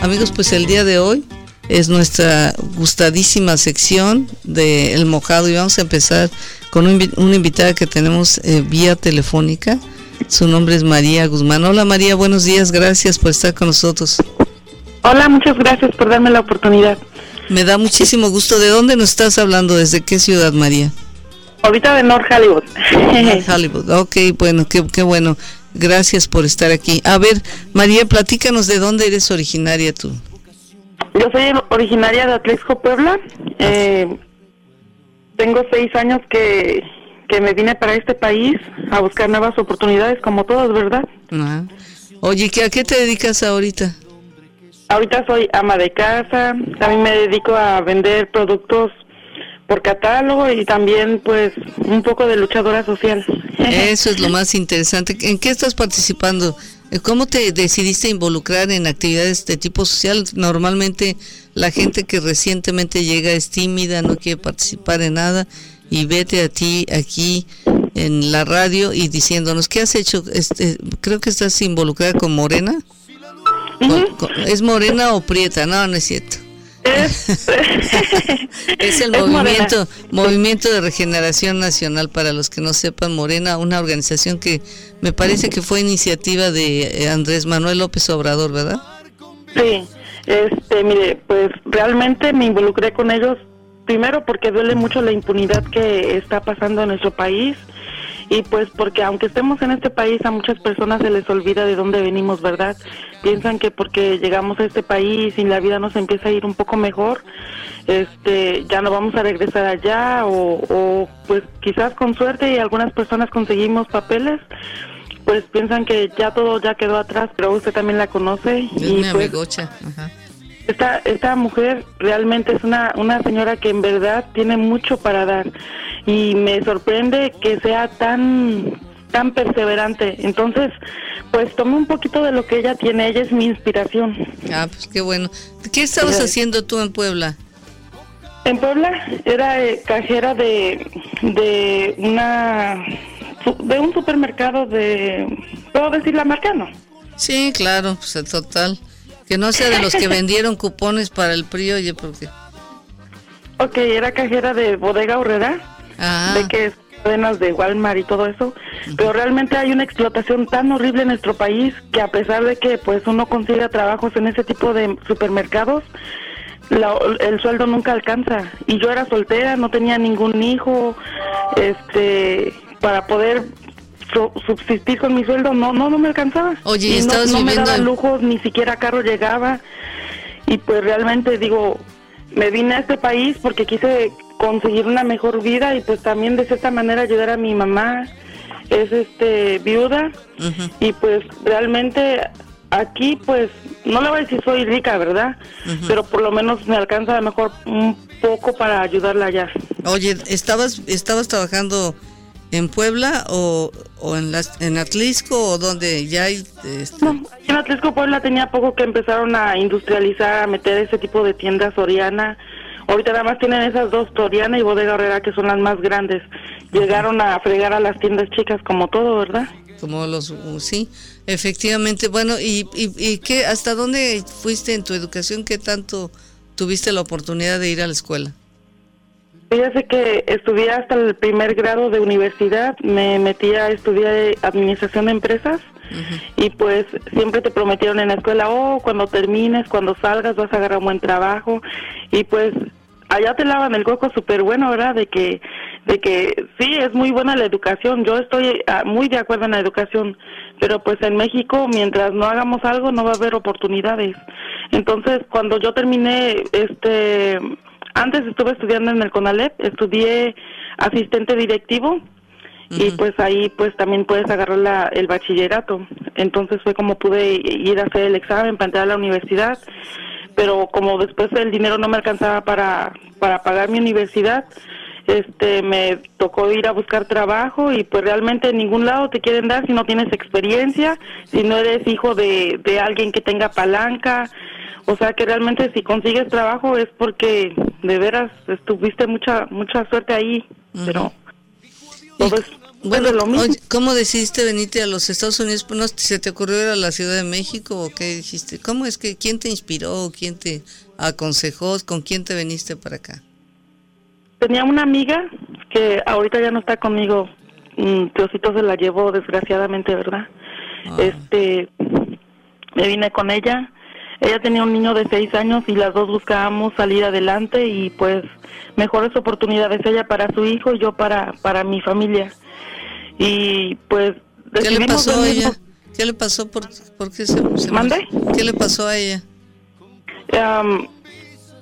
Amigos, pues el día de hoy es nuestra gustadísima sección de El Mojado y vamos a empezar con una invitada que tenemos eh, vía telefónica. Su nombre es María Guzmán. Hola María, buenos días, gracias por estar con nosotros. Hola, muchas gracias por darme la oportunidad. Me da muchísimo gusto. ¿De dónde nos estás hablando? ¿Desde qué ciudad, María? Ahorita de North Hollywood. North Hollywood, ok, bueno, qué, qué bueno. Gracias por estar aquí. A ver, María, platícanos de dónde eres originaria tú. Yo soy originaria de Atlixco, Puebla. Eh, tengo seis años que, que me vine para este país a buscar nuevas oportunidades, como todos, ¿verdad? Ah. Oye, ¿a qué te dedicas ahorita? Ahorita soy ama de casa, también me dedico a vender productos por catálogo y también pues un poco de luchadora social. Eso es lo más interesante. ¿En qué estás participando? ¿Cómo te decidiste involucrar en actividades de tipo social? Normalmente la gente que recientemente llega es tímida, no quiere participar en nada y vete a ti aquí en la radio y diciéndonos, ¿qué has hecho? Este, creo que estás involucrada con Morena. ¿Es morena o prieta? No, no es cierto. Es, el movimiento movimiento de regeneración nacional para los que no sepan Morena una organización que me parece que fue iniciativa de eh, Andrés Manuel López Obrador verdad sí este mire pues realmente me involucré con ellos primero porque duele mucho la impunidad que está pasando en nuestro país y pues porque aunque estemos en este país a muchas personas se les olvida de dónde venimos, ¿verdad? Piensan que porque llegamos a este país y la vida nos empieza a ir un poco mejor, este, ya no vamos a regresar allá o, o pues quizás con suerte y algunas personas conseguimos papeles, pues piensan que ya todo ya quedó atrás, pero usted también la conoce. Es y pues, Esta, esta mujer realmente es una, una señora que en verdad tiene mucho para dar y me sorprende que sea tan tan perseverante. Entonces, pues tomé un poquito de lo que ella tiene, ella es mi inspiración. Ah, pues qué bueno. ¿Qué estabas haciendo tú en Puebla? En Puebla era eh, cajera de, de una de un supermercado de puedo decir la marca, ¿no? Sí, claro, pues el total. Que no sea de los que vendieron cupones para el PRI, oye, porque Ok, era cajera de Bodega Horrera Ah. de que es cadenas de Walmart y todo eso, pero realmente hay una explotación tan horrible en nuestro país que a pesar de que pues uno consiga trabajos en ese tipo de supermercados, el sueldo nunca alcanza. Y yo era soltera, no tenía ningún hijo, este, para poder subsistir con mi sueldo, no, no, no me alcanzaba. Oye, y no, no me daba lujos, ni siquiera carro llegaba. Y pues realmente digo, me vine a este país porque quise conseguir una mejor vida y pues también de cierta manera ayudar a mi mamá. Es este viuda. Y pues realmente aquí pues no le voy a decir soy rica verdad pero por lo menos me alcanza a lo mejor un poco para ayudarla allá. Oye estabas estabas trabajando en Puebla o, o en las en Atlisco o donde ya hay este... no, en Atlisco Puebla tenía poco que empezaron a industrializar a meter ese tipo de tiendas Soriana Ahorita nada más tienen esas dos, Toriana y Bodega Herrera, que son las más grandes. Llegaron a fregar a las tiendas chicas como todo, ¿verdad? Como los, uh, sí, efectivamente. Bueno, ¿y, y, qué, hasta dónde fuiste en tu educación? ¿Qué tanto tuviste la oportunidad de ir a la escuela? Fíjese que estudié hasta el primer grado de universidad, me metí a estudiar administración de empresas y pues siempre te prometieron en la escuela, oh, cuando termines, cuando salgas vas a agarrar un buen trabajo y pues allá te lavan el coco súper bueno, ¿verdad? De que, de que sí, es muy buena la educación. Yo estoy ah, muy de acuerdo en la educación, pero pues en México, mientras no hagamos algo, no va a haber oportunidades. Entonces, cuando yo terminé, este, antes estuve estudiando en el CONALEP, estudié asistente directivo. Y pues ahí pues también puedes agarrar la, el bachillerato. Entonces fue como pude ir a hacer el examen para entrar a la universidad pero como después el dinero no me alcanzaba para, para pagar mi universidad, este me tocó ir a buscar trabajo y pues realmente en ningún lado te quieren dar si no tienes experiencia, si no eres hijo de, de alguien que tenga palanca, o sea que realmente si consigues trabajo es porque de veras tuviste mucha mucha suerte ahí, pero Bueno, lo mismo. ¿cómo decidiste venirte a los Estados Unidos? ¿No se te ocurrió ir a la Ciudad de México o qué dijiste? ¿Cómo es que quién te inspiró, quién te aconsejó, con quién te viniste para acá? Tenía una amiga que ahorita ya no está conmigo. Mm, Diosito se la llevó desgraciadamente, ¿verdad? Ah. Este, me vine con ella. Ella tenía un niño de seis años y las dos buscábamos salir adelante y pues mejores oportunidades ella para su hijo y yo para para mi familia. Y pues ¿Qué le pasó a ella? ¿Qué le pasó? ¿Por, qué se, ¿Mande? ¿Qué le pasó a ella?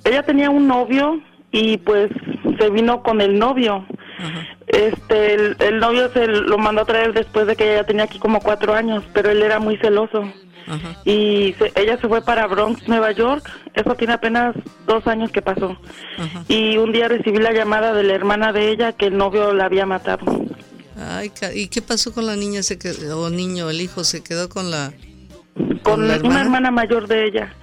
ella tenía un novio y pues se vino con el novio. Este, el, novio se lo mandó a traer después de que ella tenía aquí como cuatro años, pero él era muy celoso. Y ella se fue para Bronx, Nueva York. Eso tiene apenas dos años que pasó. Y un día recibí la llamada de la hermana de ella que el novio la había matado. Ay, ¿y qué pasó con la niña? Se quedó, o niño, el hijo, se quedó con la. Con, una hermana mayor de ella.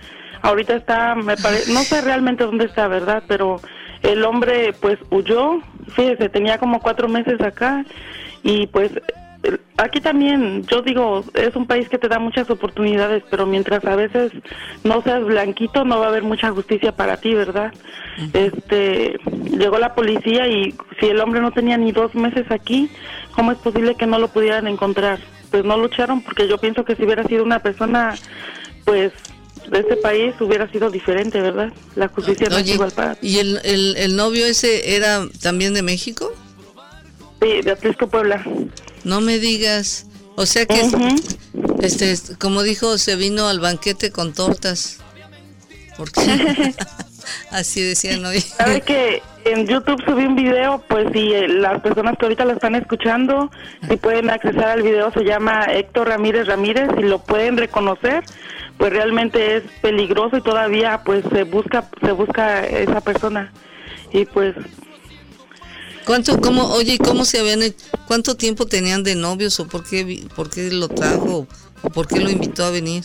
Ahorita está, me parece, no sé realmente dónde está, ¿verdad? Pero el hombre, pues huyó. Fíjese, tenía como cuatro meses acá y pues aquí también, yo digo, es un país que te da muchas oportunidades, pero mientras a veces no seas blanquito, no va a haber mucha justicia para ti, ¿verdad? Este, llegó la policía y si el hombre no tenía ni dos meses aquí, ¿cómo es posible que no lo pudieran encontrar? Pues no lucharon porque yo pienso que si hubiera sido una persona, pues de este país hubiera sido diferente, ¿verdad? La justicia no es igual para. ¿Y el, el, el novio ese era también de México? Sí, de Atlisco, Puebla. No me digas. O sea que, este, como dijo, se vino al banquete con tortas. Porque así decían hoy. ¿Sabes que en YouTube subí un video? Pues si eh, las personas que ahorita lo están escuchando, si pueden accesar al video, se llama Héctor Ramírez Ramírez, y lo pueden reconocer, pues realmente es peligroso y todavía pues se busca, se busca esa persona. Y pues ¿Cuánto, cómo, oye, cómo se habían, cuánto tiempo tenían de novios o por qué, por qué lo trajo o por qué lo invitó a venir?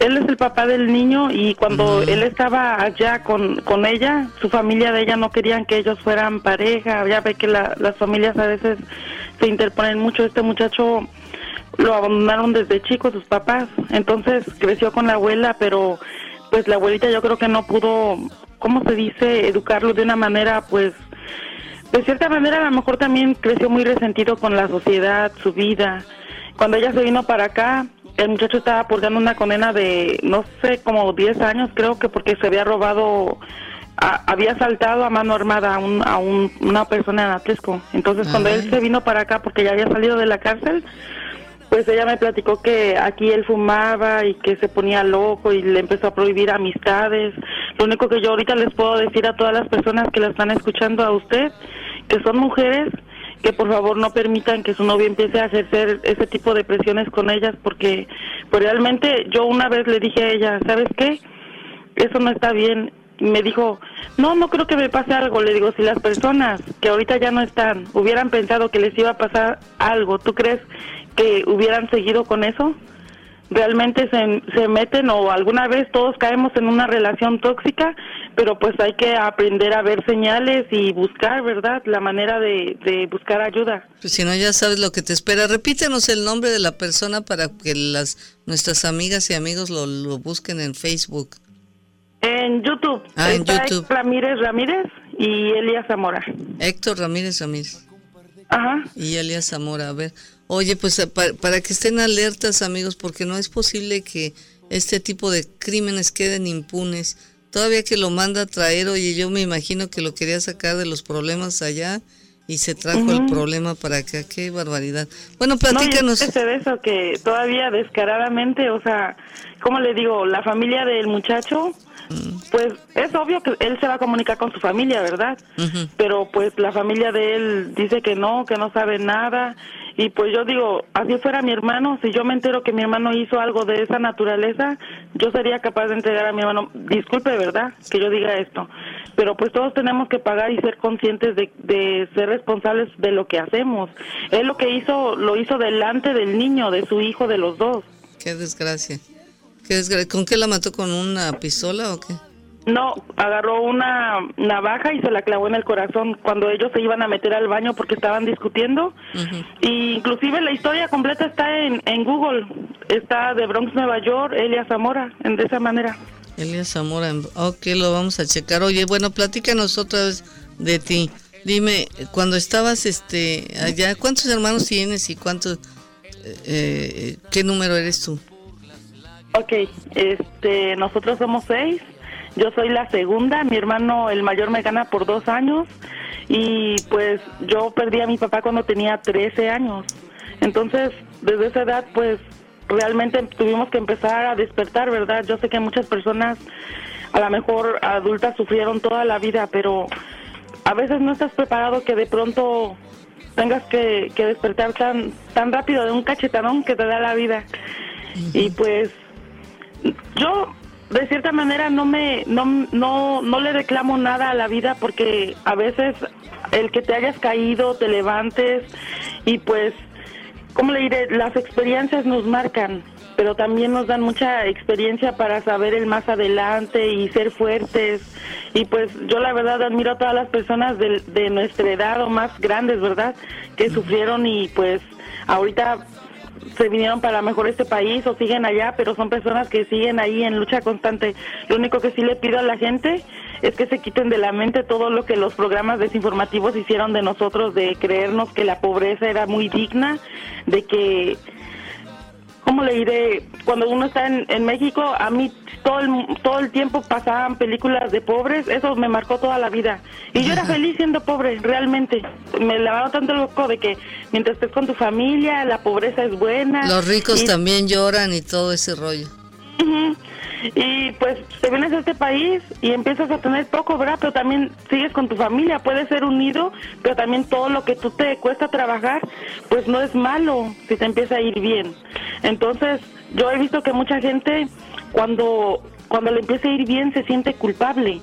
Él es el papá del niño y cuando él estaba allá con, con ella, su familia de ella no querían que ellos fueran pareja. Ya ve que las familias a veces se interponen mucho. Este muchacho lo abandonaron desde chico sus papás. Entonces creció con la abuela, pero pues la abuelita yo creo que no pudo, ¿cómo se dice? Educarlo de una manera pues de cierta manera a lo mejor también creció muy resentido con la sociedad, su vida. Cuando ella se vino para acá, el muchacho estaba purgando una condena de, no sé, como 10 años, creo que porque se había robado, había saltado a mano armada a, un, a una persona en Atlisco. Entonces, cuando él se vino para acá, porque ya había salido de la cárcel, pues ella me platicó que aquí él fumaba y que se ponía loco y le empezó a prohibir amistades. Lo único que yo ahorita les puedo decir a todas las personas que la están escuchando a usted que son mujeres que por favor no permitan que su novio empiece a ejercer ese tipo de presiones con ellas porque pues realmente yo una vez le dije a ella, ¿sabes qué? Eso no está bien. Me dijo, no, no creo que me pase algo. Le digo, si las personas que ahorita ya no están hubieran pensado que les iba a pasar algo, ¿tú crees que hubieran seguido con eso? realmente se, se meten o alguna vez todos caemos en una relación tóxica, pero pues hay que aprender a ver señales y buscar, ¿verdad? La manera de, de buscar ayuda. Pues si no, ya sabes lo que te espera. Repítenos el nombre de la persona para que las nuestras amigas y amigos lo, lo busquen en Facebook. En YouTube. Ah, en YouTube. Héctor Ramírez Ramírez y Elías Zamora. Héctor Ramírez Ramírez. Ajá. Y Elías Zamora. A ver, Oye, pues eh, para, que estén alertas amigos, porque no es posible que este tipo de crímenes queden impunes. Todavía que lo manda a traer, oye, yo me imagino que lo quería sacar de los problemas allá y se trajo el problema para acá. Qué barbaridad. Bueno, platícanos. No, es de eso que todavía descaradamente, o sea, ¿cómo le digo? La familia del muchacho. Pues es obvio que él se va a comunicar con su familia, ¿verdad? Pero pues la familia de él dice que no, que no sabe nada y pues yo digo, así fuera mi hermano, si yo me entero que mi hermano hizo algo de esa naturaleza, yo sería capaz de entregar a mi hermano. Disculpe, ¿verdad? Que yo diga esto. Pero pues todos tenemos que pagar y ser conscientes de, de ser responsables de lo que hacemos. Él lo que hizo, lo hizo delante del niño, de su hijo, de los dos. Qué desgracia. Qué desgracia. ¿Con qué la mató? ¿Con una pistola o qué? No, agarró una navaja y se la clavó en el corazón cuando ellos se iban a meter al baño porque estaban discutiendo. Y inclusive la historia completa está en, en Google. Está de Bronx, Nueva York, Elia Zamora, en, de esa manera. Elia Zamora, ok, lo vamos a checar. Oye, bueno, platícanos otra vez de ti. Dime, cuando estabas este allá, ¿cuántos hermanos tienes y cuántos, eh, eh, qué número eres tú? Ok, este, nosotros somos seis yo soy la segunda, mi hermano el mayor me gana por dos años y pues yo perdí a mi papá cuando tenía 13 años. Entonces, desde esa edad, pues realmente tuvimos que empezar a despertar, ¿verdad? Yo sé que muchas personas, a lo mejor adultas, sufrieron toda la vida, pero a veces no estás preparado que de pronto tengas que, que despertar tan, tan rápido de un cachetadón que te da la vida. Y pues yo de cierta manera no me no, no no le reclamo nada a la vida porque a veces el que te hayas caído te levantes y pues cómo le diré las experiencias nos marcan pero también nos dan mucha experiencia para saber el más adelante y ser fuertes. Y pues yo la verdad admiro a todas las personas de, de nuestra edad o más grandes verdad que sufrieron y pues ahorita se vinieron para mejor este país o siguen allá, pero son personas que siguen ahí en lucha constante. Lo único que sí le pido a la gente es que se quiten de la mente todo lo que los programas desinformativos hicieron de nosotros, de creernos que la pobreza era muy digna, de que ¿cómo le diré? Cuando uno está en, en, México, a mí todo el, todo el tiempo pasaban películas de pobres, eso me marcó toda la vida. Y yo era feliz siendo pobre, realmente. Me lavaba tanto el loco de que mientras estés con tu familia, la pobreza es buena. Los ricos también lloran y todo ese rollo. Y pues te vienes a este país y empiezas a tener poco, ¿verdad? Pero también sigues con tu familia, puedes ser unido, pero también todo lo que tú te cuesta trabajar, pues no es malo si te empieza a ir bien. Entonces, yo he visto que mucha gente cuando cuando le empieza a ir bien se siente culpable.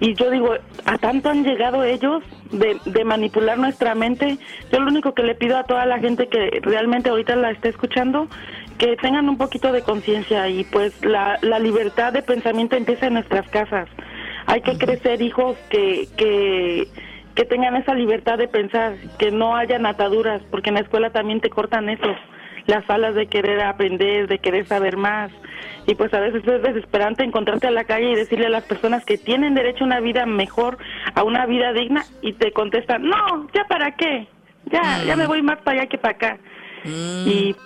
Y yo digo, a tanto han llegado ellos de, de manipular nuestra mente. Yo lo único que le pido a toda la gente que realmente ahorita la está escuchando que tengan un poquito de conciencia y pues la, la libertad de pensamiento empieza en nuestras casas. Hay que crecer hijos que, que, que tengan esa libertad de pensar, que no hayan ataduras, porque en la escuela también te cortan eso, las alas de querer aprender, de querer saber más. Y pues a veces es desesperante encontrarte a la calle y decirle a las personas que tienen derecho a una vida mejor, a una vida digna, y te contestan, no, ya para qué, ya, ya me voy más para allá que para acá. Mm. Y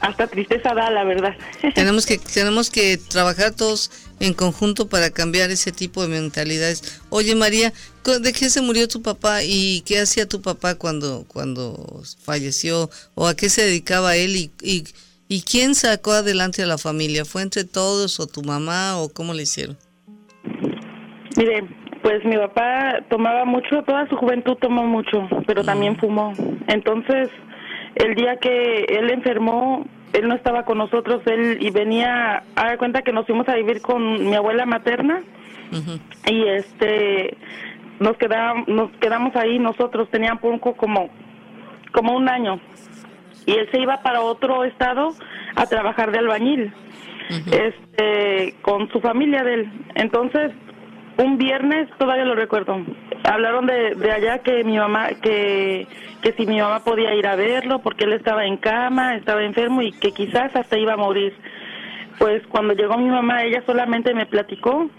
hasta tristeza da, la verdad. tenemos que tenemos que trabajar todos en conjunto para cambiar ese tipo de mentalidades. Oye María, ¿de qué se murió tu papá y qué hacía tu papá cuando cuando falleció o a qué se dedicaba él y, y, y quién sacó adelante a la familia? ¿Fue entre todos o tu mamá o cómo le hicieron? Mire, pues mi papá tomaba mucho, toda su juventud tomó mucho, pero también fumó. Entonces, el día que él enfermó, él no estaba con nosotros, él y venía, a dar cuenta que nos fuimos a vivir con mi abuela materna y este nos quedamos nos quedamos ahí nosotros tenían poco como como un año y él se iba para otro estado a trabajar de albañil este con su familia de él. Entonces un viernes, todavía lo recuerdo, hablaron de, de allá que mi mamá, que, que si mi mamá podía ir a verlo porque él estaba en cama, estaba enfermo y que quizás hasta iba a morir. Pues cuando llegó mi mamá, ella solamente me platicó,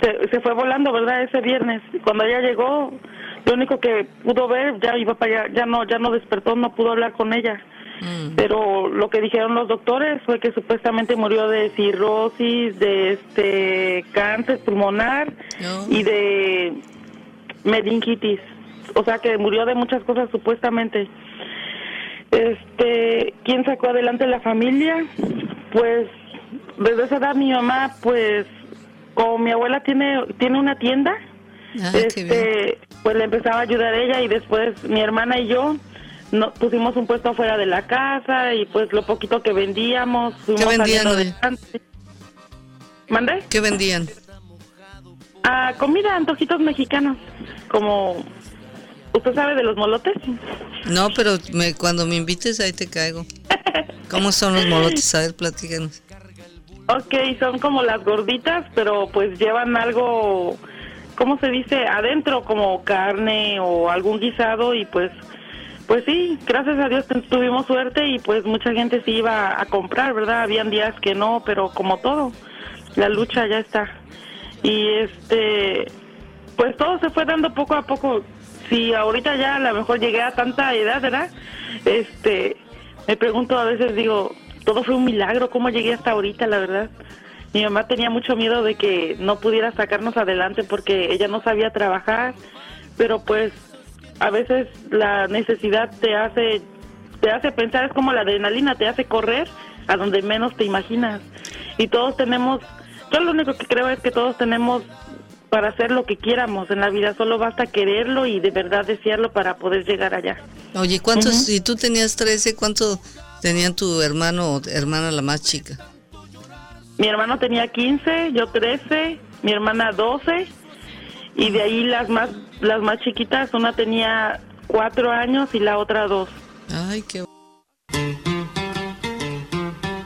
se, se fue volando, ¿verdad? Ese viernes. Cuando ella llegó, lo único que pudo ver, ya iba para allá, ya no, ya no despertó, no pudo hablar con ella. Mm. Pero lo que dijeron los doctores fue que supuestamente murió de cirrosis, de este cáncer pulmonar No. y de meningitis. O sea que murió de muchas cosas supuestamente. Este, ¿quién sacó adelante la familia? Pues desde esa edad mi mamá, pues como mi abuela tiene tiene una tienda, Ah, este, pues le empezaba a ayudar ella y después mi hermana y yo no, pusimos un puesto afuera de la casa y pues lo poquito que vendíamos fuimos vendían. ¿Mande? ¿Qué vendían? Ah, comida, antojitos mexicanos, como usted sabe de los molotes. No, pero me, cuando me invites ahí te caigo. ¿Cómo son los molotes? A ver, platícanos. Ok, son como las gorditas, pero pues llevan algo, ¿cómo se dice? Adentro, como carne o algún guisado y pues, pues sí, gracias a Dios tuvimos suerte y pues mucha gente sí iba a comprar, ¿verdad? Habían días que no, pero como todo, la lucha ya está. Y este, pues todo se fue dando poco a poco. Si ahorita ya a lo mejor llegué a tanta edad, ¿verdad? Este, me pregunto a veces, digo, todo fue un milagro, ¿cómo llegué hasta ahorita, la verdad? Mi mamá tenía mucho miedo de que no pudiera sacarnos adelante porque ella no sabía trabajar, pero pues a veces la necesidad te hace te hace pensar, es como la adrenalina, te hace correr a donde menos te imaginas. Y todos tenemos, yo lo único que creo es que todos tenemos para hacer lo que quieramos en la vida, solo basta quererlo y de verdad desearlo para poder llegar allá. Oye, ¿cuántos, si tú tenías 13, cuánto tenían tu hermano o hermana la más chica? Mi hermano tenía 15, yo 13, mi hermana 12 y de ahí las más las más chiquitas, una tenía 4 años y la otra 2. Ay, qué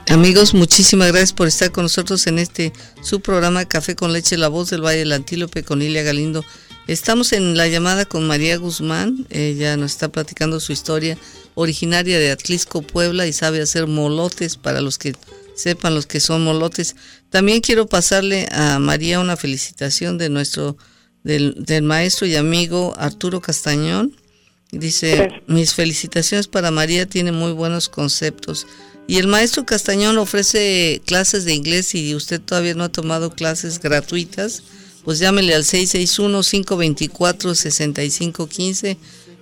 Amigos, muchísimas gracias por estar con nosotros en este su programa Café con Leche, la voz del Valle del Antílope con Ilia Galindo. Estamos en la llamada con María Guzmán, ella nos está platicando su historia, originaria de Atlisco, Puebla, y sabe hacer molotes para los que sepan los que son molotes. También quiero pasarle a María una felicitación de nuestro, del, del maestro y amigo Arturo Castañón. Dice, mis felicitaciones para María, tiene muy buenos conceptos. Y el maestro Castañón ofrece clases de inglés y usted todavía no ha tomado clases gratuitas, pues llámele al 661-524-6515,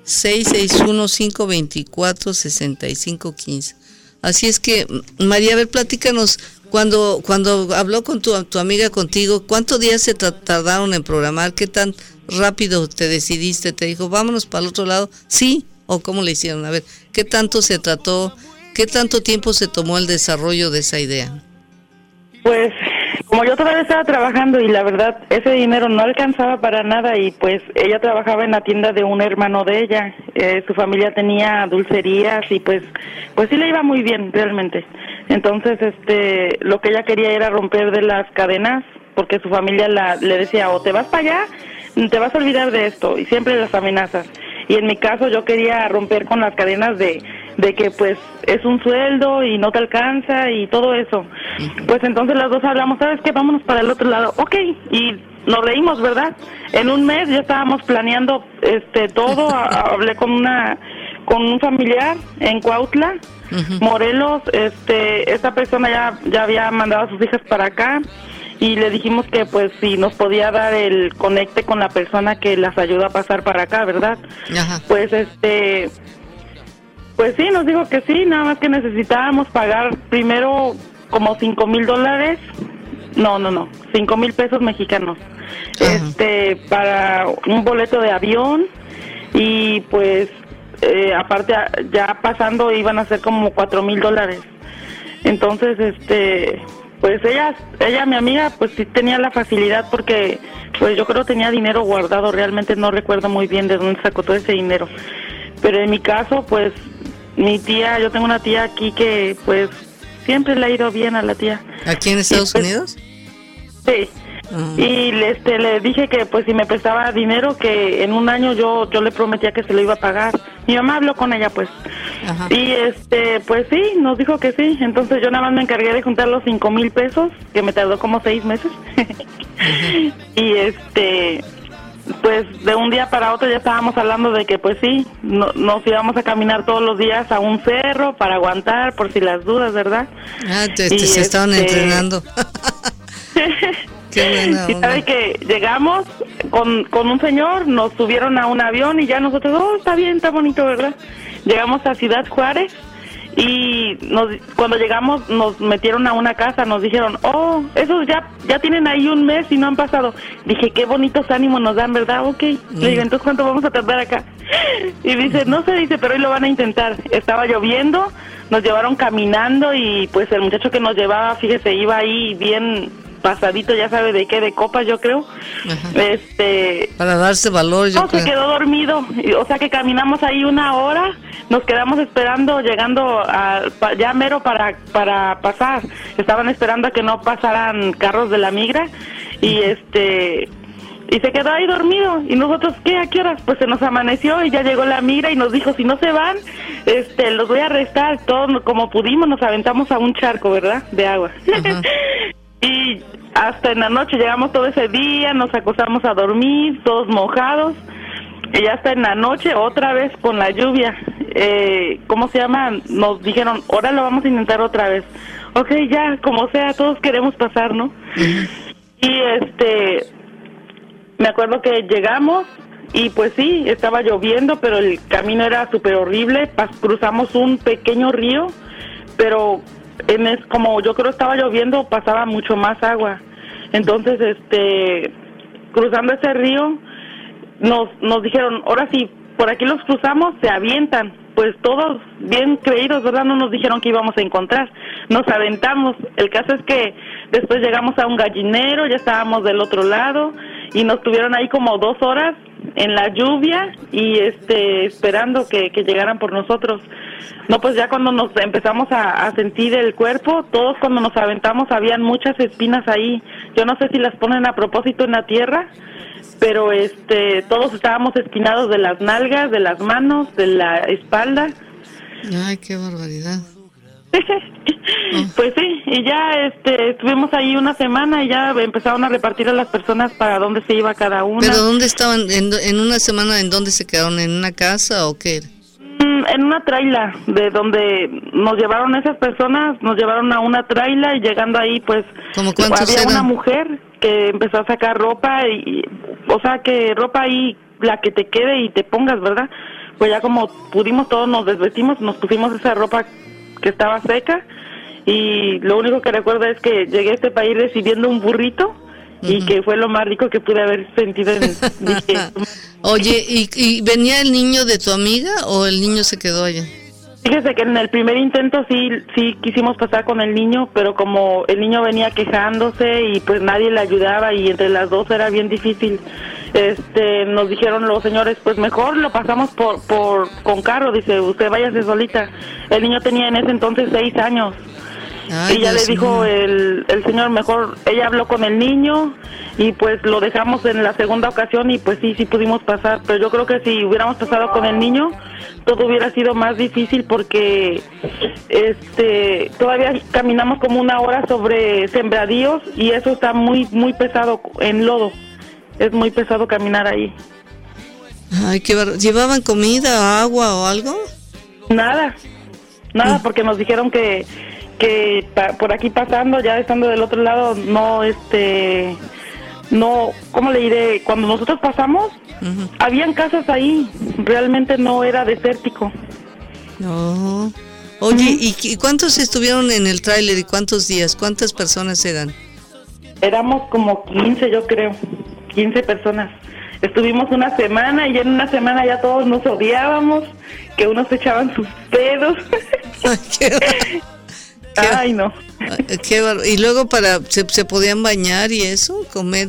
661-524-6515. Así es que, María, a ver, platícanos, cuando, cuando habló con tu, tu amiga contigo, ¿cuántos días se tardaron en programar? ¿Qué tan rápido te decidiste? ¿Te dijo, vámonos para el otro lado? ¿Sí? ¿O cómo le hicieron? A ver, ¿qué tanto se trató? ¿Qué tanto tiempo se tomó el desarrollo de esa idea? Pues como yo todavía estaba trabajando y la verdad ese dinero no alcanzaba para nada y pues ella trabajaba en la tienda de un hermano de ella, eh, su familia tenía dulcerías y pues pues sí le iba muy bien realmente. Entonces este lo que ella quería era romper de las cadenas porque su familia la, le decía o te vas para allá, te vas a olvidar de esto y siempre las amenazas. Y en mi caso yo quería romper con las cadenas de de que pues es un sueldo y no te alcanza y todo eso. Pues entonces las dos hablamos, ¿sabes qué? Vámonos para el otro lado. Ok, y nos reímos, ¿verdad? En un mes ya estábamos planeando este todo, hablé con una con un familiar en Cuautla, Morelos, este esta persona ya ya había mandado a sus hijas para acá y le dijimos que pues si nos podía dar el conecte con la persona que las ayuda a pasar para acá, ¿verdad? Pues este pues sí, nos dijo que sí, nada más que necesitábamos pagar primero como cinco mil dólares, no, no, no, cinco mil pesos mexicanos, este, para un boleto de avión y pues eh, aparte ya pasando iban a ser como cuatro mil dólares. Entonces, este, pues ella, ella, mi amiga, pues sí tenía la facilidad porque, pues yo creo tenía dinero guardado, realmente no recuerdo muy bien de dónde sacó todo ese dinero. Pero en mi caso, pues mi tía, yo tengo una tía aquí que pues siempre le ha ido bien a la tía. ¿Aquí en Estados pues, Unidos? Sí. Y le, este, le dije que pues si me prestaba dinero que en un año yo yo le prometía que se lo iba a pagar. Mi mamá habló con ella pues. Y este pues sí, nos dijo que sí. Entonces yo nada más me encargué de juntar los cinco mil pesos que me tardó como seis meses. y este pues de un día para otro ya estábamos hablando de que pues sí, nos íbamos a caminar todos los días a un cerro para aguantar por si las dudas, ¿verdad? Ah, te, se estaban este, entrenando. Qué y sabe que llegamos con, con un señor, nos subieron a un avión y ya nosotros, oh, está bien, está bonito, ¿verdad? Llegamos a Ciudad Juárez y nos, cuando llegamos nos metieron a una casa, nos dijeron, oh, esos ya ya tienen ahí un mes y no han pasado. Dije, qué bonitos ánimos nos dan, ¿verdad? Ok. Le digo, entonces, ¿cuánto vamos a tardar acá? Y dice, no se dice, pero hoy lo van a intentar. Estaba lloviendo, nos llevaron caminando y pues el muchacho que nos llevaba, fíjese, iba ahí bien pasadito, ya sabe de qué, de copas, yo creo. Este. Para darse valor, yo no, se quedó dormido. O sea que caminamos ahí una hora, nos quedamos esperando, llegando a, ya mero para, para pasar. Estaban esperando a que no pasaran carros de la migra y este y se quedó ahí dormido. Y nosotros qué a qué horas pues se nos amaneció y ya llegó la migra y nos dijo si no se van este los voy a arrestar todos como pudimos nos aventamos a un charco verdad de agua y hasta en la noche llegamos todo ese día nos acostamos a dormir todos mojados. Y hasta en la noche otra vez con la lluvia. Eh, cómo se llama nos dijeron ahora lo vamos a intentar otra vez ok ya como sea todos queremos pasar no y este me acuerdo que llegamos y pues sí, estaba lloviendo, pero el camino era súper horrible. cruzamos un pequeño río, pero en es, como yo creo estaba lloviendo, pasaba mucho más agua. Entonces, este, cruzando ese río, nos, nos dijeron, ahora sí, por aquí los cruzamos, se avientan. Pues todos bien creídos, ¿verdad? No nos dijeron que íbamos a encontrar. Nos aventamos. El caso es que después llegamos a un gallinero, ya estábamos del otro lado y nos tuvieron ahí como dos horas en la lluvia y este esperando que, llegaran por nosotros. No, pues ya cuando nos empezamos a, sentir el cuerpo, todos cuando nos aventamos habían muchas espinas ahí. Yo no sé si las ponen a propósito en la tierra, pero este todos estábamos espinados de las nalgas, de las manos, de la espalda. Ay, qué barbaridad. pues sí, y ya este, estuvimos ahí una semana y ya empezaron a repartir a las personas para dónde se iba cada una. ¿Pero dónde estaban? ¿En, una semana en dónde se quedaron? ¿En una casa o qué? Mm, en una traila, de donde nos llevaron esas personas, nos llevaron a una traila y llegando ahí pues había una mujer que empezó a sacar ropa y, o sea que ropa ahí la que te quede y te pongas, ¿verdad? Pues ya como pudimos todos nos desvestimos, nos pusimos esa ropa que estaba seca y lo único que recuerdo es que llegué a este país recibiendo un burrito y que fue lo más rico que pude haber sentido en Oye, ¿y, venía el niño de tu amiga o el niño se quedó allá? Fíjese que en el primer intento sí sí quisimos pasar con el niño, pero como el niño venía quejándose y pues nadie le ayudaba y entre las dos era bien difícil. Este, nos dijeron los señores, pues mejor lo pasamos por por con carro, dice, usted váyase solita. El niño tenía en ese entonces seis años. y ya le dijo el, el señor, mejor, ella habló con el niño y pues lo dejamos en la segunda ocasión y pues sí, sí pudimos pasar, pero yo creo que si hubiéramos pasado con el niño, todo hubiera sido más difícil porque este todavía caminamos como una hora sobre sembradíos y eso está muy muy pesado en lodo. Es muy pesado caminar ahí. Ay, qué ¿Llevaban comida, agua o algo? Nada. Nada, mm. porque nos dijeron que que por aquí pasando, ya estando del otro lado, no este no, ¿cómo le diré? Cuando nosotros pasamos, habían casas ahí, realmente no era desértico. No. Oye, ¿y, cuántos estuvieron en el tráiler y cuántos días? ¿Cuántas personas eran? Éramos como 15, yo creo, 15 personas. Estuvimos una semana y en una semana ya todos nos odiábamos, que unos echaban sus pedos. Ay, no. y luego para se, se podían bañar y eso, comer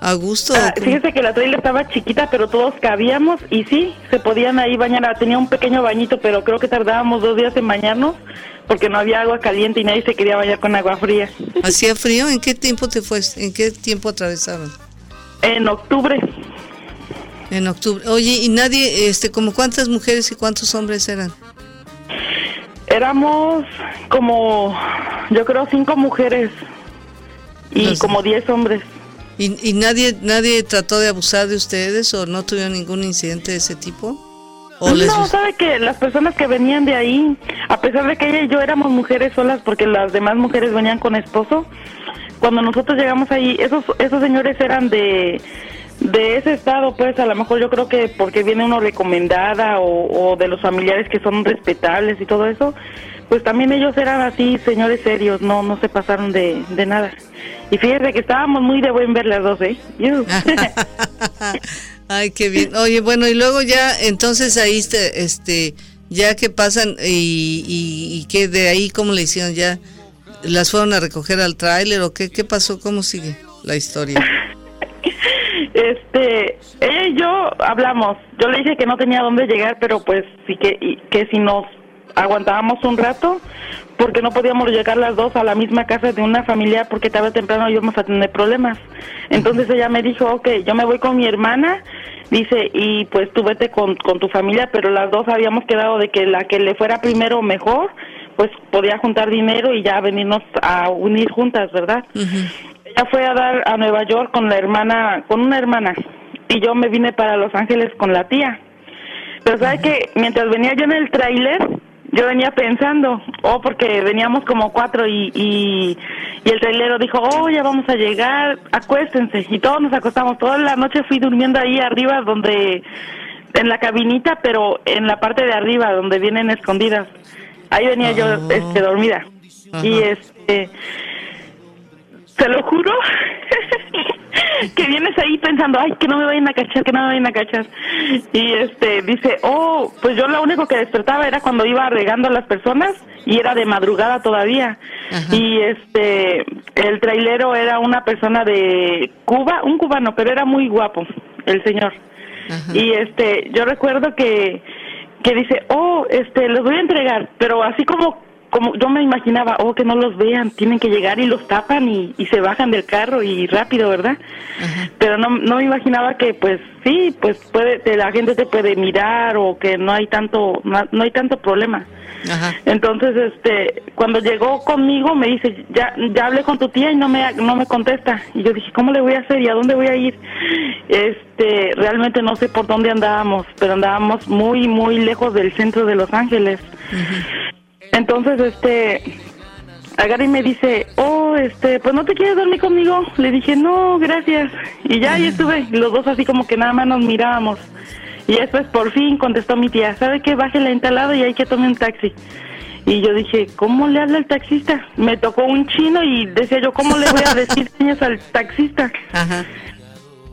a gusto. Ah, fíjese que la traila estaba chiquita, pero todos cabíamos y sí, se podían ahí bañar. Ah, tenía un pequeño bañito, pero creo que tardábamos dos días en bañarnos porque no había agua caliente y nadie se quería bañar con agua fría. ¿Hacía frío? ¿En qué tiempo te fue? ¿En qué tiempo atravesaron? En octubre. En octubre. Oye, ¿y nadie, este, como cuántas mujeres y cuántos hombres eran? Éramos como, yo creo, cinco mujeres y como diez hombres. ¿Y, nadie nadie trató de abusar de ustedes o no tuvieron ningún incidente de ese tipo? no, sabe que las personas que venían de ahí, a pesar de que ella y yo éramos mujeres solas porque las demás mujeres venían con esposo, cuando nosotros llegamos ahí, esos esos señores eran de de ese estado, pues a lo mejor yo creo que porque viene uno recomendada o, de los familiares que son respetables y todo eso, pues también ellos eran así, señores serios, no no se pasaron de, de nada. Y fíjese que estábamos muy de buen ver las dos, ¿eh? Ay, qué bien. Oye, bueno, y luego ya, entonces ahí, este, ya que pasan y, y, que de ahí, ¿cómo le hicieron? Ya ¿Las fueron a recoger al tráiler o qué? ¿Qué pasó? ¿Cómo sigue la historia? este, ella y yo hablamos. Yo le dije que no tenía dónde llegar, pero pues sí que, que si nos aguantábamos un rato, porque no podíamos llegar las dos a la misma casa de una familia porque tarde o temprano íbamos a tener problemas. Entonces ella me dijo, ok, yo me voy con mi hermana, dice, y pues tú vete con, con tu familia, pero las dos habíamos quedado de que la que le fuera primero mejor, pues podía juntar dinero y ya venirnos a unir juntas, ¿verdad? Ella fue a dar a Nueva York con la hermana, con una hermana, y yo me vine para Los Ángeles con la tía. Pero sabe que mientras venía yo en el tráiler, yo venía pensando, oh, porque veníamos como cuatro y, y, el trailero dijo, oh, ya vamos a llegar, acuéstense. Y todos nos acostamos. Toda la noche fui durmiendo ahí arriba, donde, en la cabinita, pero en la parte de arriba, donde vienen escondidas. Ahí venía yo, ah. este, dormida. Y este, te lo juro que vienes ahí pensando, ay, que no me vayan a cachar, que no me vayan a cachar. Y este dice, oh, pues yo lo único que despertaba era cuando iba regando a las personas y era de madrugada todavía. Y este, el trailero era una persona de Cuba, un cubano, pero era muy guapo, el señor. Y este, yo recuerdo que que dice, oh, este, los voy a entregar, pero así como como yo me imaginaba, oh, que no los vean, tienen que llegar y los tapan y, y se bajan del carro y rápido, ¿verdad? Pero no, no me imaginaba que, pues, sí, pues puede, la gente te puede mirar o que no hay tanto, no, hay tanto problema. Entonces, este, cuando llegó conmigo me dice, ya, ya hablé con tu tía y no me, no me contesta. Y yo dije, ¿cómo le voy a hacer y a dónde voy a ir? Este, realmente no sé por dónde andábamos, pero andábamos muy, muy lejos del centro de Los Ángeles. Entonces, este, agarra y me dice, oh, este, pues no te quieres dormir conmigo. Le dije, no, gracias. Y ya ahí estuve, los dos así como que nada más nos mirábamos. Y después por fin contestó mi tía, ¿sabe qué? Baje la entalada y hay que tomar un taxi. Y yo dije, ¿cómo le habla el taxista? Me tocó un chino y decía yo, ¿cómo le voy a decir señas al taxista? Ajá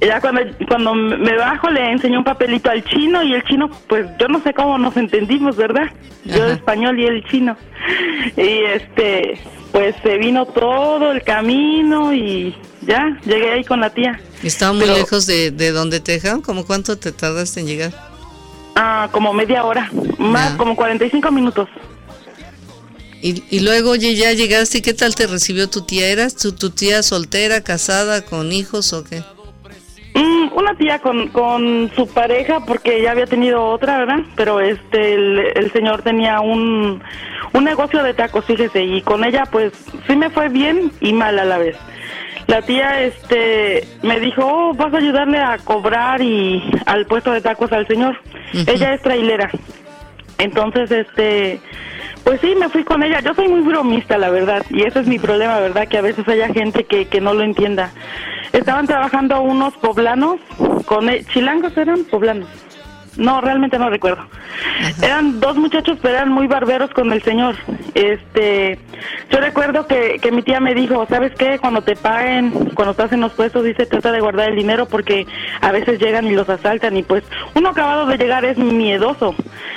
ya cuando, cuando me bajo le enseñó un papelito al chino y el chino, pues yo no sé cómo nos entendimos, ¿verdad? Yo de español y el chino. Y este, pues se vino todo el camino y ya, llegué ahí con la tía. ¿Estaba muy lejos de, de donde te dejaron? ¿Cómo cuánto te tardaste en llegar? Ah, como media hora, más, como 45 minutos. Y, y luego, oye, ya llegaste y ¿qué tal te recibió tu tía? ¿Eras tu, tu tía soltera, casada, con hijos o qué? Mm, una tía con, con su pareja, porque ya había tenido otra, ¿verdad? Pero este, el, señor tenía un, un negocio de tacos, fíjese, y con ella pues sí me fue bien y mal a la vez. La tía este me dijo, oh, vas a ayudarle a cobrar y al puesto de tacos al señor. Ella es trailera. Entonces, este, pues sí, me fui con ella. Yo soy muy bromista, la verdad, y ese es mi problema, ¿verdad? Que a veces haya gente que, que no lo entienda. Estaban trabajando unos poblanos, con e, chilangos eran poblanos. No, realmente no recuerdo. Eran dos muchachos, pero eran muy barberos con el señor. Este, yo recuerdo que, que mi tía me dijo, ¿sabes qué? Cuando te paguen, cuando estás en los puestos, dice, trata de guardar el dinero porque a veces llegan y los asaltan y pues uno acabado de llegar es miedoso.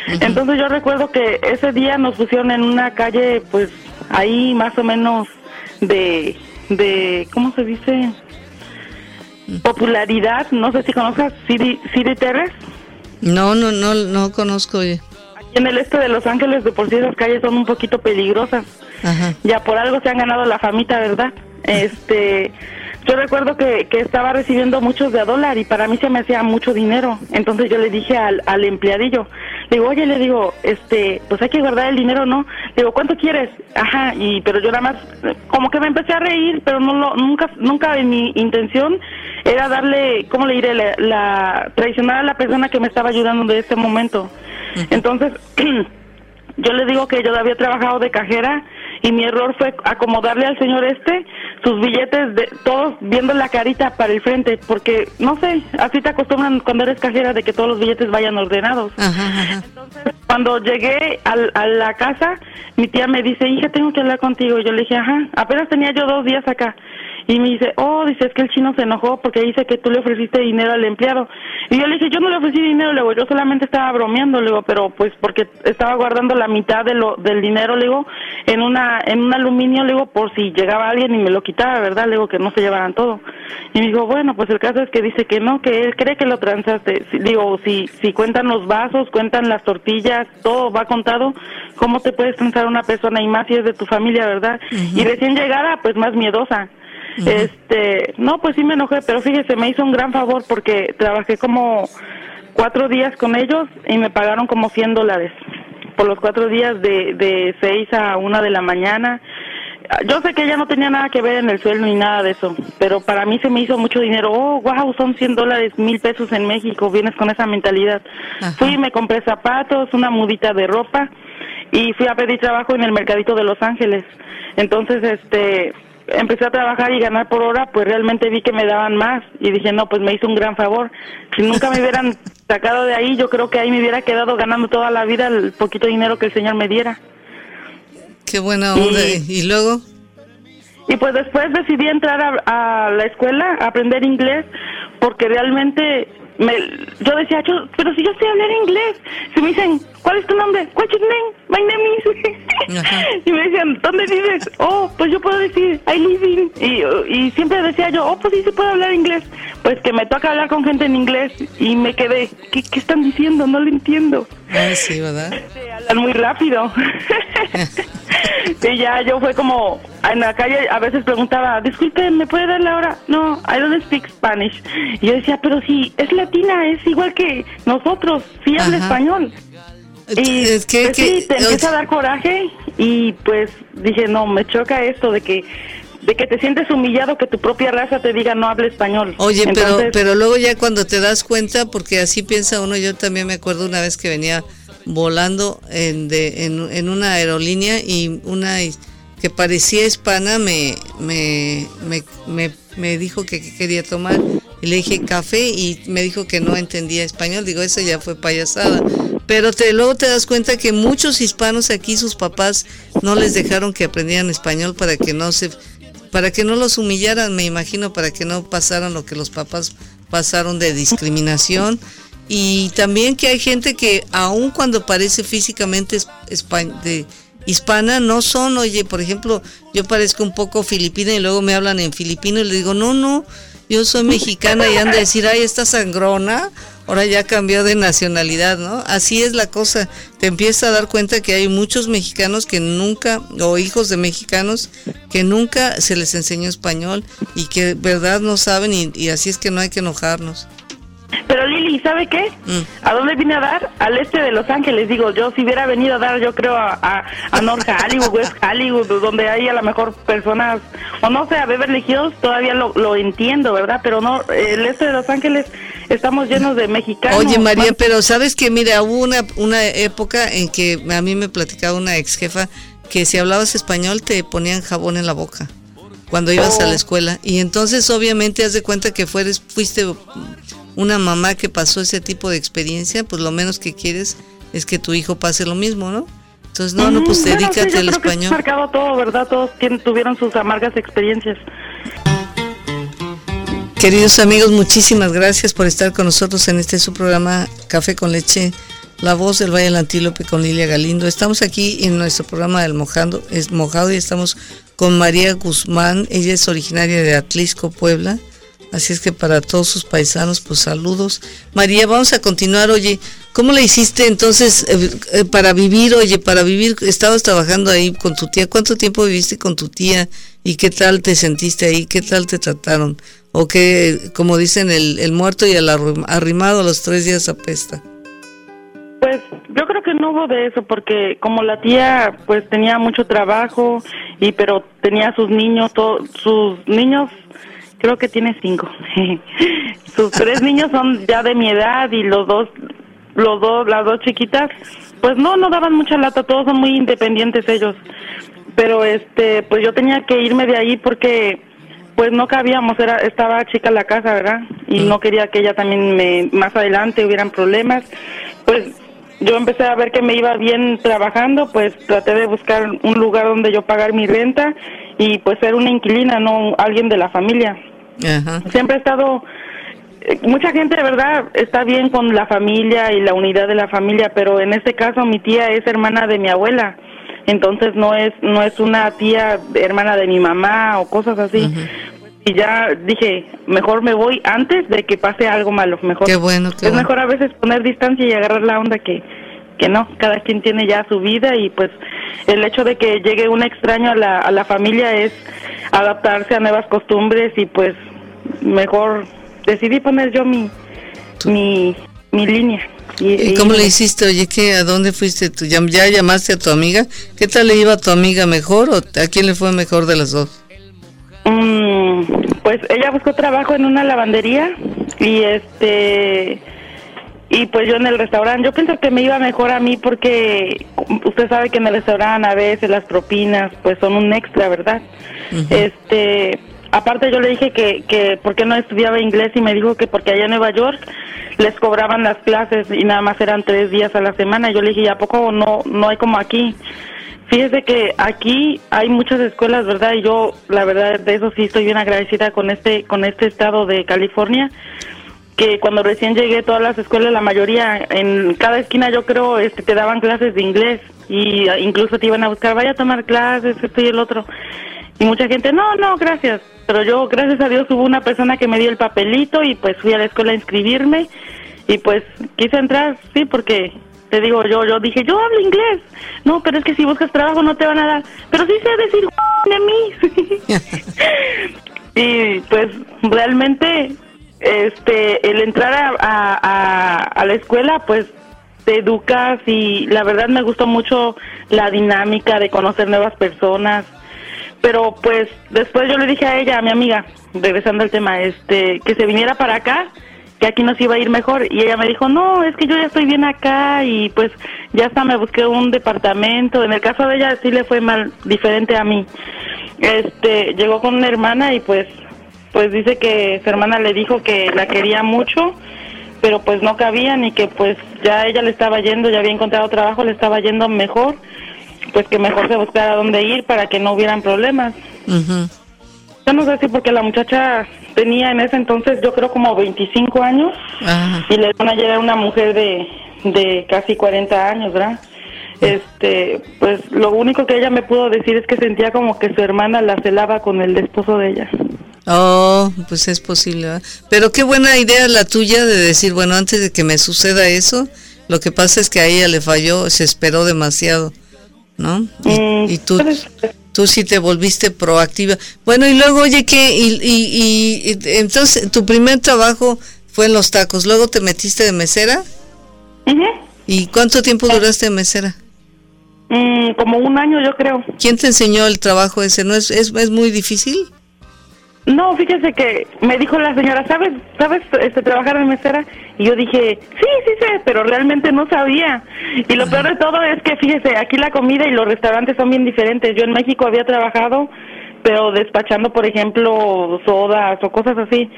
Entonces yo recuerdo que ese día nos pusieron en una calle, pues ahí más o menos de, de, ¿cómo se dice? popularidad, no sé si conozcas City, City Terrace. No, no, no, no conozco. Oye. Aquí en el este de Los Ángeles, de por sí esas calles son un poquito peligrosas. Ya por algo se han ganado la famita, ¿verdad? Este, yo recuerdo que, que estaba recibiendo muchos de a dólar y para mí se me hacía mucho dinero. Entonces yo le dije al, al empleadillo, digo, oye, le digo, este, pues hay que guardar el dinero, ¿no? digo, ¿cuánto quieres? Ajá, y pero yo nada más, como que me empecé a reír, pero no lo, nunca, nunca en mi intención era darle, ¿cómo le diré? La, la traicionar a la persona que me estaba ayudando de este momento. Entonces, yo le digo que yo había trabajado de cajera y mi error fue acomodarle al señor este sus billetes de todos viendo la carita para el frente porque no sé así te acostumbran cuando eres cajera de que todos los billetes vayan ordenados. Entonces cuando llegué a la casa mi tía me dice hija tengo que hablar contigo y yo le dije ajá apenas tenía yo dos días acá Y me dice, oh, dice, es que el chino se enojó porque dice que tú le ofreciste dinero al empleado. Y yo le dije, yo no le ofrecí dinero, le digo, yo solamente estaba bromeando, le digo, pero pues porque estaba guardando la mitad de lo, del dinero, le digo, en una, en un aluminio, le digo, por si llegaba alguien y me lo quitaba, ¿verdad? Le digo, que no se llevaran todo. Y me dijo, bueno, pues el caso es que dice que no, que él cree que lo transaste. Digo, si, si cuentan los vasos, cuentan las tortillas, todo va contado, ¿cómo te puedes transar una persona y más si es de tu familia, verdad? Y recién llegada, pues más miedosa. Este, no, pues sí me enojé, pero fíjese, me hizo un gran favor porque trabajé como cuatro días con ellos y me pagaron como 100 dólares por los cuatro días de, de 6 a una de la mañana. Yo sé que ella no tenía nada que ver en el sueldo ni nada de eso, pero para mí se me hizo mucho dinero. Oh, wow, son 100 dólares, mil pesos en México, vienes con esa mentalidad. Fui y me compré zapatos, una mudita de ropa y fui a pedir trabajo en el mercadito de Los Ángeles. Entonces, este, empecé a trabajar y ganar por hora, pues realmente vi que me daban más y dije, no, pues me hizo un gran favor. Si nunca me hubieran sacado de ahí, yo creo que ahí me hubiera quedado ganando toda la vida el poquito dinero que el Señor me diera. Qué buena onda. ¿Y, luego? Y pues después decidí entrar a, a la escuela, a aprender inglés, porque realmente me, yo decía, yo, pero si yo sé hablar inglés, si me dicen, ¿cuál es tu nombre? What's your name? My name is. y me decían, ¿dónde vives? Oh, pues yo puedo decir, I live in. Y, y siempre decía yo, oh, pues sí, se puede hablar inglés. Pues que me toca hablar con gente en inglés y me quedé, ¿qué, qué están diciendo? No lo entiendo. Ah, sí, ¿verdad? hablan muy rápido. y ya yo fue como, en la calle a veces preguntaba, disculpe, ¿me puede dar la hora? No, I don't speak Spanish. Y yo decía, pero si es latina, es igual que nosotros, si habla español. Y es que, pues sí, te empieza a dar coraje y pues dije, no, me choca esto de que de que te sientes humillado que tu propia raza te diga no hable español. Oye, pero pero luego ya cuando te das cuenta, porque así piensa uno, yo también me acuerdo una vez que venía volando en, de, en, en una aerolínea y una que parecía hispana me, me, me, me, dijo que, quería tomar y le dije café y me dijo que no entendía español. Digo, eso ya fue payasada. Pero te, luego te das cuenta que muchos hispanos aquí, sus papás no les dejaron que aprendieran español para que no se para que no los humillaran, me imagino, para que no pasaran lo que los papás pasaron de discriminación. Y también que hay gente que aun cuando parece físicamente hispana, no son, oye, por ejemplo, yo parezco un poco filipina y luego me hablan en filipino y le digo, no, no, yo soy mexicana y han de decir, ay, esta sangrona, ahora ya cambió de nacionalidad, ¿no? Así es la cosa. Te empiezas a dar cuenta que hay muchos mexicanos que nunca, o hijos de mexicanos, que nunca se les enseñó español y que verdad no saben y, y así es que no hay que enojarnos. Pero Lili, ¿sabe qué? Mm. ¿A dónde vine a dar? Al este de Los Ángeles. Digo, yo si hubiera venido a dar, yo creo, a, a, North Hollywood, West Hollywood, donde hay a lo mejor personas, o no sé, a Beverly Hills, todavía lo, lo entiendo, ¿verdad? Pero no, el este de Los Ángeles estamos llenos de mexicanos. Oye, María, pero ¿sabes que Mira, hubo una, una época en que a mí me platicaba una ex jefa que si hablabas español te ponían jabón en la boca cuando ibas a la oh. escuela. Y entonces obviamente haz de cuenta que fueres, fuiste una mamá que pasó ese tipo de experiencia, pues lo menos que quieres es que tu hijo pase lo mismo, ¿no? Entonces, no, no, pues dedícate al español. Que marcado todo, ¿verdad? Todos tuvieron sus amargas experiencias. Queridos amigos, muchísimas gracias por estar con nosotros en este su programa Café con Leche, La Voz del Valle del Antílope con Lilia Galindo. Estamos aquí en nuestro programa del Mojado, es Mojado y estamos con María Guzmán. Ella es originaria de Atlisco, Puebla. Así es que para todos sus paisanos, pues saludos. María, vamos a continuar. Oye, ¿cómo le hiciste entonces eh, eh, para vivir? Oye, para vivir, estabas trabajando ahí con tu tía. ¿Cuánto tiempo viviste con tu tía? ¿Y qué tal te sentiste ahí? ¿Qué tal te trataron? O que, como dicen, el, muerto y el arrimado los tres días apesta. Pues yo creo que no hubo de eso porque como la tía pues tenía mucho trabajo y pero tenía sus niños, sus niños creo que tiene cinco. Sus tres niños son ya de mi edad y los dos, los dos, las dos chiquitas, pues no, no daban mucha lata, todos son muy independientes ellos. Pero este, pues yo tenía que irme de ahí porque pues no cabíamos, era, estaba chica la casa, ¿verdad? Y no quería que ella también me, más adelante hubieran problemas. Pues yo empecé a ver que me iba bien trabajando, pues traté de buscar un lugar donde yo pagar mi renta y pues ser una inquilina, no alguien de la familia. Siempre he estado eh, mucha gente de verdad está bien con la familia y la unidad de la familia, pero en este caso mi tía es hermana de mi abuela, entonces no es no es una tía hermana de mi mamá o cosas así. Y ya dije, mejor me voy antes de que pase algo malo, mejor. Qué bueno, es mejor a veces poner distancia y agarrar la onda que que no, cada quien tiene ya su vida y pues el hecho de que llegue un extraño a la, a la familia es adaptarse a nuevas costumbres y pues mejor decidí poner yo mi, mi, mi línea. ¿Y, cómo le hiciste? Oye, ¿qué, ¿a dónde fuiste? ¿Tú ya, llamaste a tu amiga? ¿Qué tal le iba a tu amiga mejor o a quién le fue mejor de las dos? Mm, pues ella buscó trabajo en una lavandería y este y pues yo en el restaurante, yo pienso que me iba mejor a mí porque usted sabe que en el restaurante a veces las propinas pues son un extra, ¿verdad? Este, aparte yo le dije que, que por qué no estudiaba inglés y me dijo que porque allá en Nueva York les cobraban las clases y nada más eran tres días a la semana. Yo le dije, ¿y a poco no, no hay como aquí? Fíjese que aquí hay muchas escuelas, ¿verdad? Y yo, la verdad, de eso sí estoy bien agradecida con este, con este estado de California, que cuando recién llegué todas las escuelas, la mayoría, en cada esquina yo creo, este, te daban clases de inglés y incluso te iban a buscar, vaya a tomar clases, esto y el otro. Y mucha gente, no, no, gracias. Pero yo, gracias a Dios, hubo una persona que me dio el papelito y pues fui a la escuela a inscribirme y pues quise entrar, sí, porque te digo, yo yo dije, yo hablo inglés. No, pero es que si buscas trabajo no te van a dar. Pero sí sé decir de mí. y pues realmente este el entrar a, a, a la escuela pues te educas y la verdad me gustó mucho la dinámica de conocer nuevas personas pero pues después yo le dije a ella, a mi amiga, regresando al tema, este, que se viniera para acá, que aquí nos iba a ir mejor. Y ella me dijo, no, es que yo ya estoy bien acá y pues ya hasta me busqué un departamento. En el caso de ella sí le fue mal, diferente a mí. Este, llegó con una hermana y pues, pues dice que su hermana le dijo que la quería mucho, pero pues no cabía ni que pues ya ella le estaba yendo, ya había encontrado trabajo, le estaba yendo mejor pues que mejor se buscara dónde ir para que no hubieran problemas. Yo no sé si porque la muchacha tenía en ese entonces yo creo como 25 años y le van a llegar una mujer de, de casi 40 años, ¿verdad? Este, pues lo único que ella me pudo decir es que sentía como que su hermana la celaba con el esposo de ella. Oh, pues es posible. Pero qué buena idea la tuya de decir, bueno, antes de que me suceda eso, lo que pasa es que a ella le falló, se esperó demasiado. ¿No? Y, mm, tú, tú sí te volviste proactiva. Bueno, y luego, oye, ¿qué? Y, y, entonces, tu primer trabajo fue en los tacos, luego te metiste de mesera. ¿Y cuánto tiempo duraste de mesera? Mm, como un año, yo creo. ¿Quién te enseñó el trabajo ese? ¿No es, es, es muy difícil? No, fíjese que me dijo la señora, ¿sabes, sabes este, trabajar en mesera? Y yo dije, sí, sí sé, pero realmente no sabía. Y lo peor de todo es que, fíjese, aquí la comida y los restaurantes son bien diferentes. Yo en México había trabajado, pero despachando, por ejemplo, sodas o cosas así.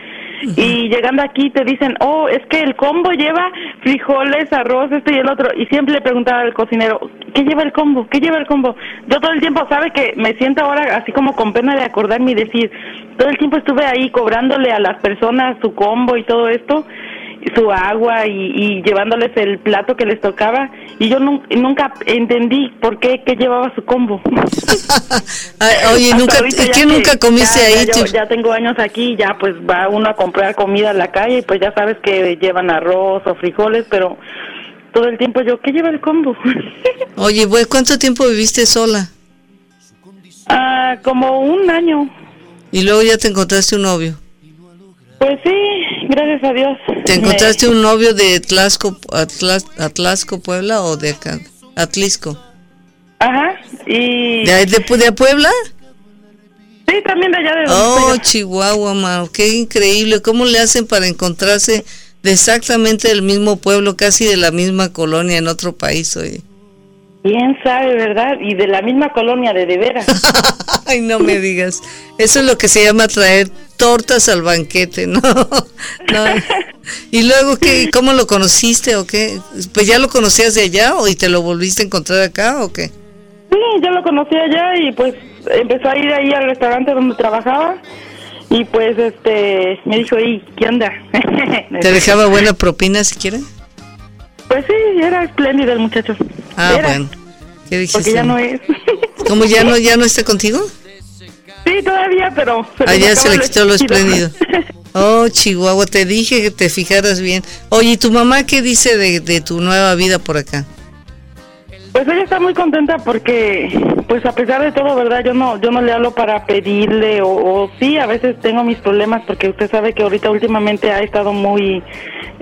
Y llegando aquí te dicen, oh, es que el combo lleva frijoles, arroz, esto y el otro. Y siempre le preguntaba al cocinero, ¿qué lleva el combo? ¿Qué lleva el combo? Yo todo el tiempo, sabe que me siento ahora así como con pena de acordarme y decir, todo el tiempo estuve ahí cobrándole a las personas su combo y todo esto su agua y, llevándoles el plato que les tocaba y yo nunca entendí por qué que llevaba su combo. oye, nunca, ¿qué nunca comiste ahí? Ya, tengo años aquí, ya pues va uno a comprar comida en la calle y pues ya sabes que llevan arroz o frijoles, pero todo el tiempo yo, ¿qué lleva el combo? oye, pues, ¿cuánto tiempo viviste sola? Ah, como un año. ¿Y luego ya te encontraste un novio? Pues sí, gracias a Dios. ¿Te encontraste un novio de Atlasco, Atlasco, Puebla o de acá? Atlisco. Ajá, y... ¿De, de, Puebla? Sí, también de allá de Oh, Chihuahua, mano, qué increíble. ¿Cómo le hacen para encontrarse de exactamente del mismo pueblo, casi de la misma colonia en otro país, oye? ¿Quién sabe, verdad? Y de la misma colonia de de veras. Ay, no me digas. Eso es lo que se llama traer tortas al banquete, ¿no? no. ¿Y luego qué? ¿Cómo lo conociste o qué? Pues ya lo conocías de allá o y te lo volviste a encontrar acá o qué? Sí, yo lo conocí allá y pues empezó a ir ahí al restaurante donde trabajaba y pues este me dijo, ¿y qué onda? ¿Te dejaba buena propina si quieren? Pues sí, era espléndido el muchacho. Ah, bueno. ¿Qué dijiste? Porque ya no es. ¿Cómo ya no, ya no está contigo? Sí, todavía, pero... Se ah, se le quitó lo espléndido. Oh, Chihuahua, te dije que te fijaras bien. Oye, ¿y tu mamá qué dice de, de tu nueva vida por acá? Pues ella está muy contenta porque, pues a pesar de todo, ¿verdad? Yo no, yo no le hablo para pedirle o, sí, a veces tengo mis problemas porque usted sabe que ahorita últimamente ha estado muy,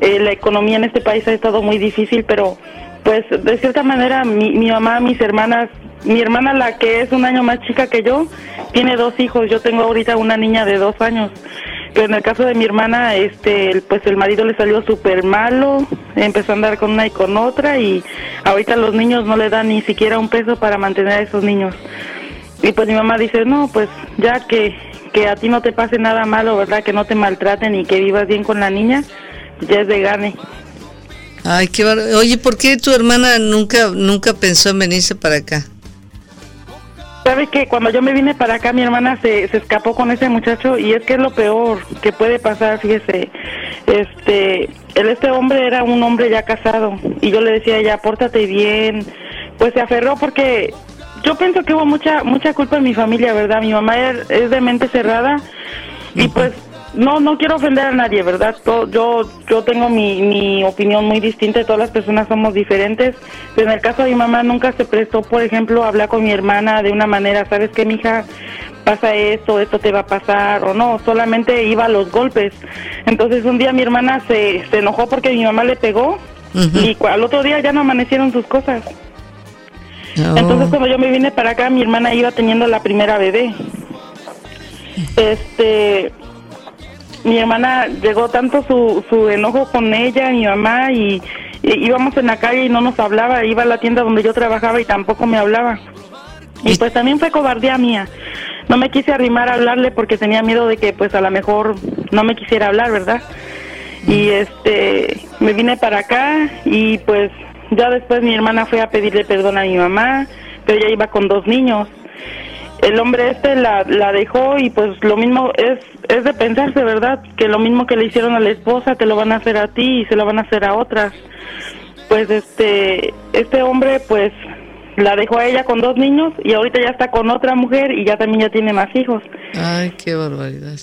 eh, la economía en este país ha estado muy difícil, pero pues de cierta manera mi, mi mamá, mis hermanas, mi hermana la que es un año más chica que yo, tiene dos hijos, yo tengo ahorita una niña de dos años. Pero en el caso de mi hermana, este, pues el marido le salió súper malo, empezó a andar con una y con otra y ahorita los niños no le dan ni siquiera un peso para mantener a esos niños. Y pues mi mamá dice, no, pues ya que, a ti no te pase nada malo, ¿verdad? Que no te maltraten y que vivas bien con la niña, ya es de gane. Ay, qué bar... Oye, ¿por qué tu hermana nunca, nunca pensó en venirse para acá? Sabe que cuando yo me vine para acá, mi hermana se, se escapó con ese muchacho y es que es lo peor que puede pasar, fíjese. Este, este hombre era un hombre ya casado y yo le decía ya, pórtate bien. Pues se aferró porque yo pienso que hubo mucha mucha culpa en mi familia, ¿verdad? Mi mamá es de mente cerrada y pues no, no quiero ofender a nadie, ¿verdad? Yo, yo tengo mi, mi opinión muy distinta, todas las personas somos diferentes, pero en el caso de mi mamá nunca se prestó, por ejemplo, a hablar con mi hermana de una manera, ¿sabes qué, mija? Pasa esto, esto te va a pasar, o no, solamente iba a los golpes. Entonces un día mi hermana se, se enojó porque mi mamá le pegó y al otro día ya no amanecieron sus cosas. Oh. Entonces cuando yo me vine para acá, mi hermana iba teniendo la primera bebé. Este, mi hermana llegó tanto su, su enojo con ella, mi mamá, y, íbamos en la calle y no nos hablaba, iba a la tienda donde yo trabajaba y tampoco me hablaba. Y pues también fue cobardía mía. No me quise arrimar a hablarle porque tenía miedo de que pues a lo mejor no me quisiera hablar, ¿verdad? Y este, me vine para acá y pues ya después mi hermana fue a pedirle perdón a mi mamá, pero ella iba con dos niños el hombre este la, la dejó y pues lo mismo es es de pensarse, ¿verdad? Que lo mismo que le hicieron a la esposa te lo van a hacer a ti y se lo van a hacer a otras. Pues este este hombre pues la dejó a ella con dos niños y ahorita ya está con otra mujer y ya también ya tiene más hijos. Ay, qué barbaridad.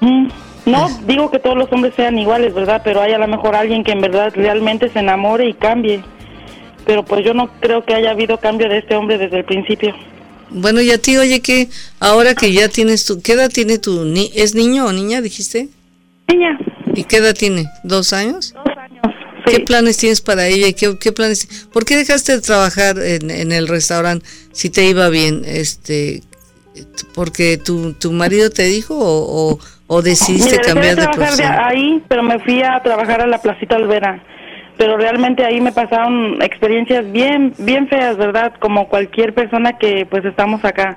Mm, no digo que todos los hombres sean iguales, ¿verdad? Pero hay a lo mejor alguien que en verdad realmente se enamore y cambie. Pero pues yo no creo que haya habido cambio de este hombre desde el principio. Bueno, y a ti, oye, que ahora que ya tienes tu, ¿qué edad tiene tu, ni, es niño o niña, dijiste? Niña. ¿Y qué edad tiene? ¿Dos años? Dos años. ¿Qué planes tienes para ella? ¿Qué, qué planes? ¿Por qué dejaste de trabajar en, en, el restaurante si te iba bien? Este, porque tu, tu marido te dijo o, o, decidiste cambiar de profesión. De ahí, pero me fui a trabajar a la Placita Alvera pero realmente ahí me pasaron experiencias bien bien feas, ¿verdad? Como cualquier persona que pues estamos acá.